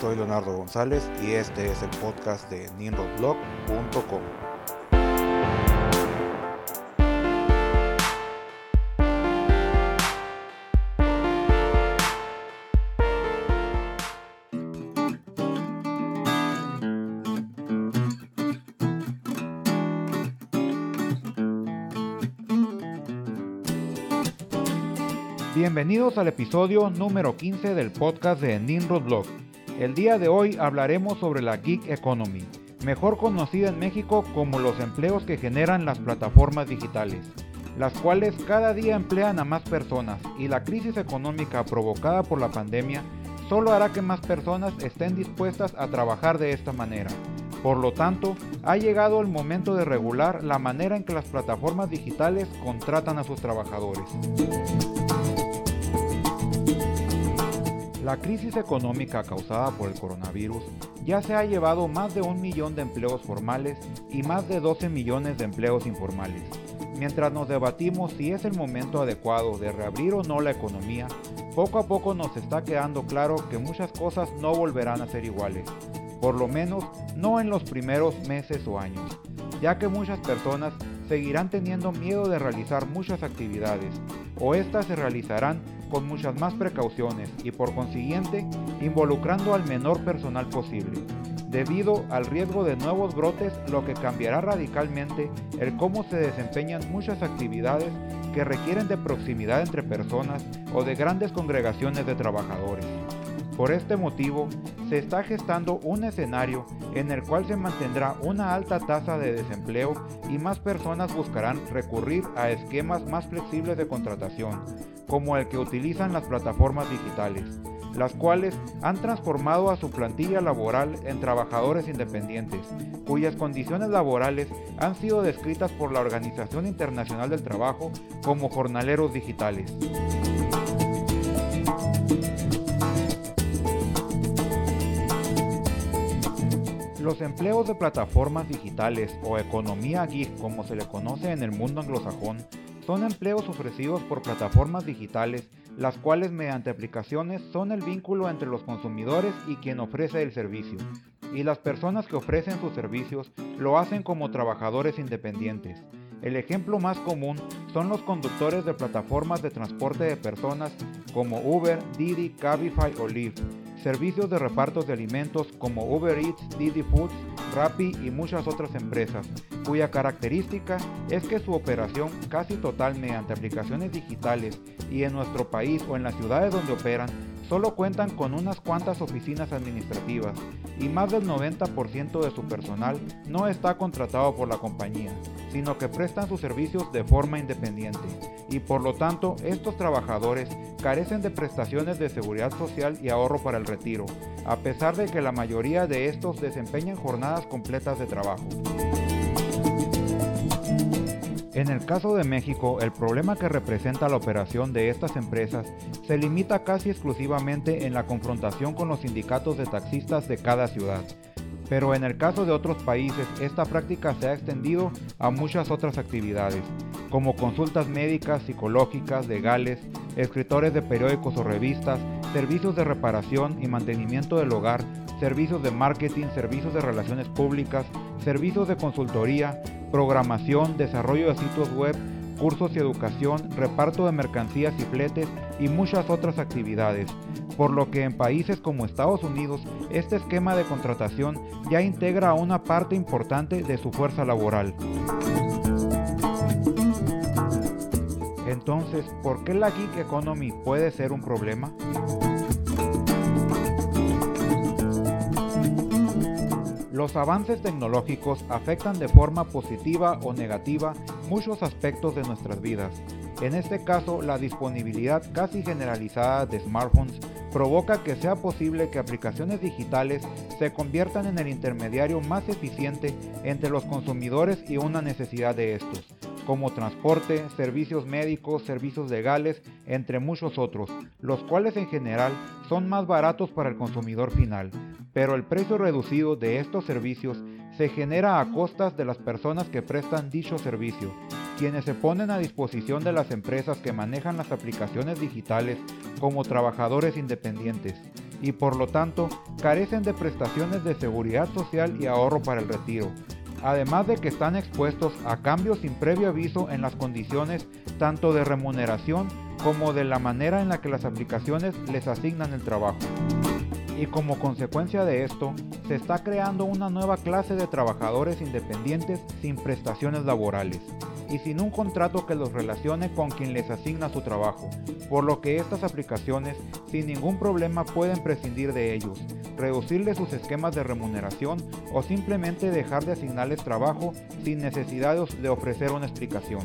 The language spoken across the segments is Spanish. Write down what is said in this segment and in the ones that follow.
Soy Leonardo González y este es el podcast de ninrodblog.com. Bienvenidos al episodio número 15 del podcast de Ninrod Blog. El día de hoy hablaremos sobre la Geek Economy, mejor conocida en México como los empleos que generan las plataformas digitales, las cuales cada día emplean a más personas y la crisis económica provocada por la pandemia solo hará que más personas estén dispuestas a trabajar de esta manera. Por lo tanto, ha llegado el momento de regular la manera en que las plataformas digitales contratan a sus trabajadores. La crisis económica causada por el coronavirus ya se ha llevado más de un millón de empleos formales y más de 12 millones de empleos informales. Mientras nos debatimos si es el momento adecuado de reabrir o no la economía, poco a poco nos está quedando claro que muchas cosas no volverán a ser iguales, por lo menos no en los primeros meses o años, ya que muchas personas seguirán teniendo miedo de realizar muchas actividades, o éstas se realizarán con muchas más precauciones y por consiguiente involucrando al menor personal posible, debido al riesgo de nuevos brotes, lo que cambiará radicalmente el cómo se desempeñan muchas actividades que requieren de proximidad entre personas o de grandes congregaciones de trabajadores. Por este motivo, se está gestando un escenario en el cual se mantendrá una alta tasa de desempleo y más personas buscarán recurrir a esquemas más flexibles de contratación, como el que utilizan las plataformas digitales, las cuales han transformado a su plantilla laboral en trabajadores independientes, cuyas condiciones laborales han sido descritas por la Organización Internacional del Trabajo como jornaleros digitales. Los empleos de plataformas digitales o economía geek como se le conoce en el mundo anglosajón son empleos ofrecidos por plataformas digitales las cuales mediante aplicaciones son el vínculo entre los consumidores y quien ofrece el servicio, y las personas que ofrecen sus servicios lo hacen como trabajadores independientes. El ejemplo más común son los conductores de plataformas de transporte de personas como Uber, Didi, Cabify o Lyft, servicios de repartos de alimentos como Uber Eats, Didi Foods, Rappi y muchas otras empresas, cuya característica es que su operación casi total mediante aplicaciones digitales y en nuestro país o en las ciudades donde operan solo cuentan con unas cuantas oficinas administrativas y más del 90% de su personal no está contratado por la compañía, sino que prestan sus servicios de forma independiente y por lo tanto estos trabajadores carecen de prestaciones de seguridad social y ahorro para el retiro, a pesar de que la mayoría de estos desempeñan jornadas completas de trabajo. En el caso de México, el problema que representa la operación de estas empresas se limita casi exclusivamente en la confrontación con los sindicatos de taxistas de cada ciudad. Pero en el caso de otros países, esta práctica se ha extendido a muchas otras actividades, como consultas médicas, psicológicas, legales, escritores de periódicos o revistas, servicios de reparación y mantenimiento del hogar, servicios de marketing, servicios de relaciones públicas, servicios de consultoría, programación, desarrollo de sitios web, cursos y educación, reparto de mercancías y fletes y muchas otras actividades, por lo que en países como Estados Unidos este esquema de contratación ya integra a una parte importante de su fuerza laboral. Entonces, ¿por qué la gig economy puede ser un problema? Los avances tecnológicos afectan de forma positiva o negativa muchos aspectos de nuestras vidas. En este caso, la disponibilidad casi generalizada de smartphones provoca que sea posible que aplicaciones digitales se conviertan en el intermediario más eficiente entre los consumidores y una necesidad de estos como transporte, servicios médicos, servicios legales, entre muchos otros, los cuales en general son más baratos para el consumidor final, pero el precio reducido de estos servicios se genera a costas de las personas que prestan dicho servicio, quienes se ponen a disposición de las empresas que manejan las aplicaciones digitales como trabajadores independientes, y por lo tanto carecen de prestaciones de seguridad social y ahorro para el retiro, además de que están expuestos a cambios sin previo aviso en las condiciones tanto de remuneración como de la manera en la que las aplicaciones les asignan el trabajo. Y como consecuencia de esto, se está creando una nueva clase de trabajadores independientes sin prestaciones laborales y sin un contrato que los relacione con quien les asigna su trabajo, por lo que estas aplicaciones sin ningún problema pueden prescindir de ellos, reducirles sus esquemas de remuneración o simplemente dejar de asignarles trabajo sin necesidad de ofrecer una explicación.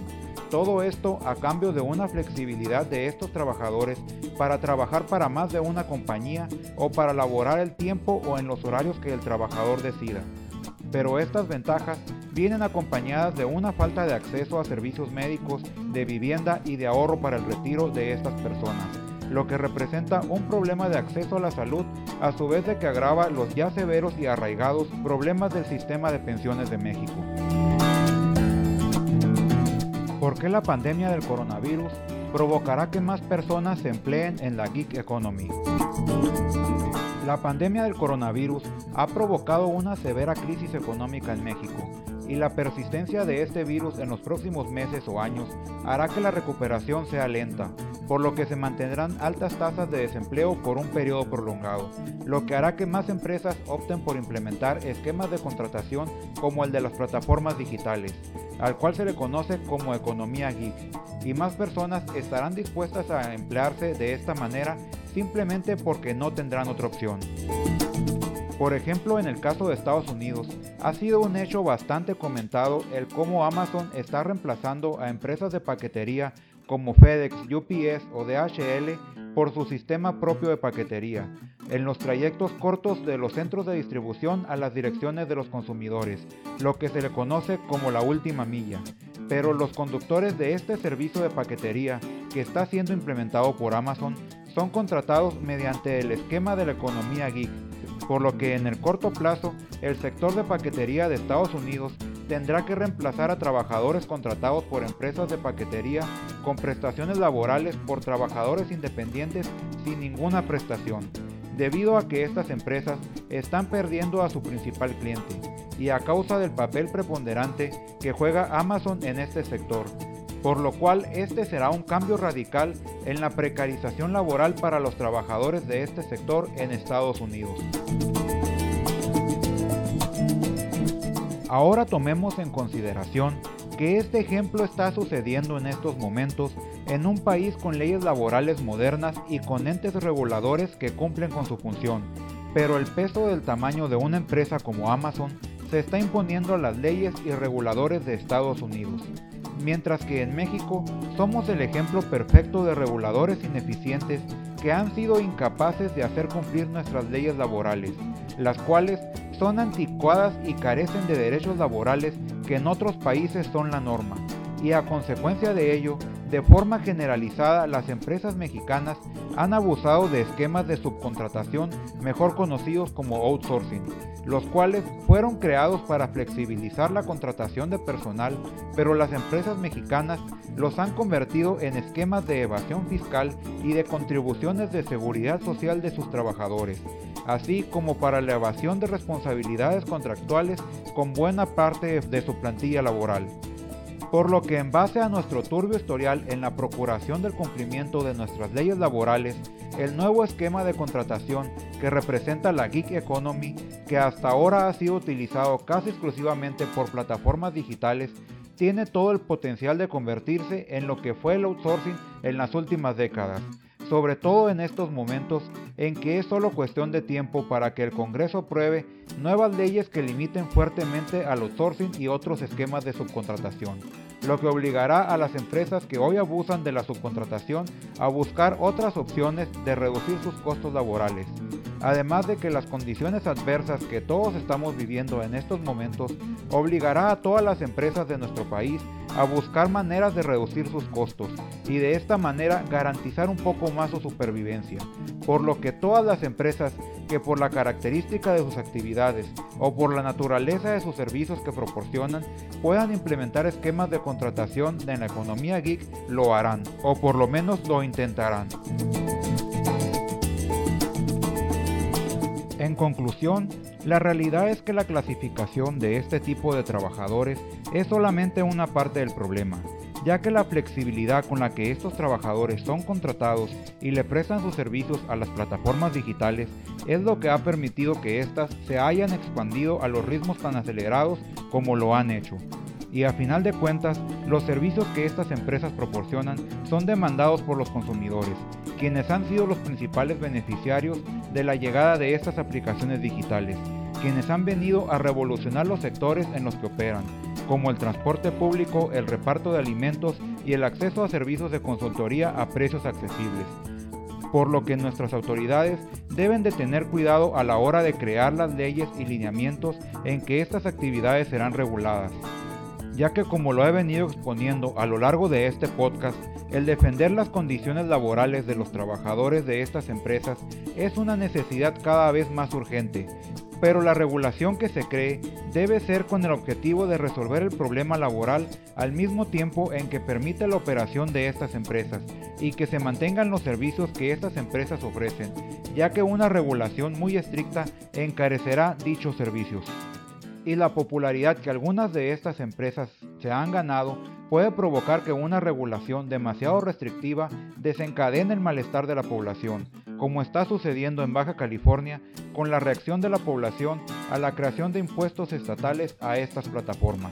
Todo esto a cambio de una flexibilidad de estos trabajadores para trabajar para más de una compañía o para laborar el tiempo o en los horarios que el trabajador decida. Pero estas ventajas vienen acompañadas de una falta de acceso a servicios médicos, de vivienda y de ahorro para el retiro de estas personas, lo que representa un problema de acceso a la salud a su vez de que agrava los ya severos y arraigados problemas del sistema de pensiones de México. ¿Por qué la pandemia del coronavirus provocará que más personas se empleen en la gig economy? La pandemia del coronavirus ha provocado una severa crisis económica en México y la persistencia de este virus en los próximos meses o años hará que la recuperación sea lenta, por lo que se mantendrán altas tasas de desempleo por un periodo prolongado, lo que hará que más empresas opten por implementar esquemas de contratación como el de las plataformas digitales, al cual se le conoce como economía geek, y más personas estarán dispuestas a emplearse de esta manera simplemente porque no tendrán otra opción. Por ejemplo, en el caso de Estados Unidos, ha sido un hecho bastante comentado el cómo Amazon está reemplazando a empresas de paquetería como FedEx, UPS o DHL por su sistema propio de paquetería, en los trayectos cortos de los centros de distribución a las direcciones de los consumidores, lo que se le conoce como la última milla. Pero los conductores de este servicio de paquetería, que está siendo implementado por Amazon, son contratados mediante el esquema de la economía geek, por lo que en el corto plazo el sector de paquetería de Estados Unidos tendrá que reemplazar a trabajadores contratados por empresas de paquetería con prestaciones laborales por trabajadores independientes sin ninguna prestación, debido a que estas empresas están perdiendo a su principal cliente y a causa del papel preponderante que juega Amazon en este sector, por lo cual este será un cambio radical en la precarización laboral para los trabajadores de este sector en Estados Unidos. Ahora tomemos en consideración que este ejemplo está sucediendo en estos momentos en un país con leyes laborales modernas y con entes reguladores que cumplen con su función, pero el peso del tamaño de una empresa como Amazon se está imponiendo a las leyes y reguladores de Estados Unidos, mientras que en México somos el ejemplo perfecto de reguladores ineficientes que han sido incapaces de hacer cumplir nuestras leyes laborales, las cuales son anticuadas y carecen de derechos laborales que en otros países son la norma, y a consecuencia de ello, de forma generalizada las empresas mexicanas han abusado de esquemas de subcontratación mejor conocidos como outsourcing, los cuales fueron creados para flexibilizar la contratación de personal, pero las empresas mexicanas los han convertido en esquemas de evasión fiscal y de contribuciones de seguridad social de sus trabajadores, así como para la evasión de responsabilidades contractuales con buena parte de su plantilla laboral por lo que en base a nuestro turbio historial en la procuración del cumplimiento de nuestras leyes laborales, el nuevo esquema de contratación que representa la Geek Economy, que hasta ahora ha sido utilizado casi exclusivamente por plataformas digitales, tiene todo el potencial de convertirse en lo que fue el outsourcing en las últimas décadas, sobre todo en estos momentos en que es solo cuestión de tiempo para que el Congreso apruebe nuevas leyes que limiten fuertemente al outsourcing y otros esquemas de subcontratación, lo que obligará a las empresas que hoy abusan de la subcontratación a buscar otras opciones de reducir sus costos laborales. Además de que las condiciones adversas que todos estamos viviendo en estos momentos obligará a todas las empresas de nuestro país a buscar maneras de reducir sus costos y de esta manera garantizar un poco más su supervivencia, por lo que todas las empresas que por la característica de sus actividades o por la naturaleza de sus servicios que proporcionan puedan implementar esquemas de contratación en la economía geek lo harán, o por lo menos lo intentarán. En conclusión, la realidad es que la clasificación de este tipo de trabajadores es solamente una parte del problema, ya que la flexibilidad con la que estos trabajadores son contratados y le prestan sus servicios a las plataformas digitales es lo que ha permitido que éstas se hayan expandido a los ritmos tan acelerados como lo han hecho. Y a final de cuentas, los servicios que estas empresas proporcionan son demandados por los consumidores, quienes han sido los principales beneficiarios de la llegada de estas aplicaciones digitales, quienes han venido a revolucionar los sectores en los que operan, como el transporte público, el reparto de alimentos y el acceso a servicios de consultoría a precios accesibles. Por lo que nuestras autoridades deben de tener cuidado a la hora de crear las leyes y lineamientos en que estas actividades serán reguladas ya que como lo he venido exponiendo a lo largo de este podcast, el defender las condiciones laborales de los trabajadores de estas empresas es una necesidad cada vez más urgente, pero la regulación que se cree debe ser con el objetivo de resolver el problema laboral al mismo tiempo en que permite la operación de estas empresas y que se mantengan los servicios que estas empresas ofrecen, ya que una regulación muy estricta encarecerá dichos servicios y la popularidad que algunas de estas empresas se han ganado puede provocar que una regulación demasiado restrictiva desencadene el malestar de la población, como está sucediendo en Baja California con la reacción de la población a la creación de impuestos estatales a estas plataformas.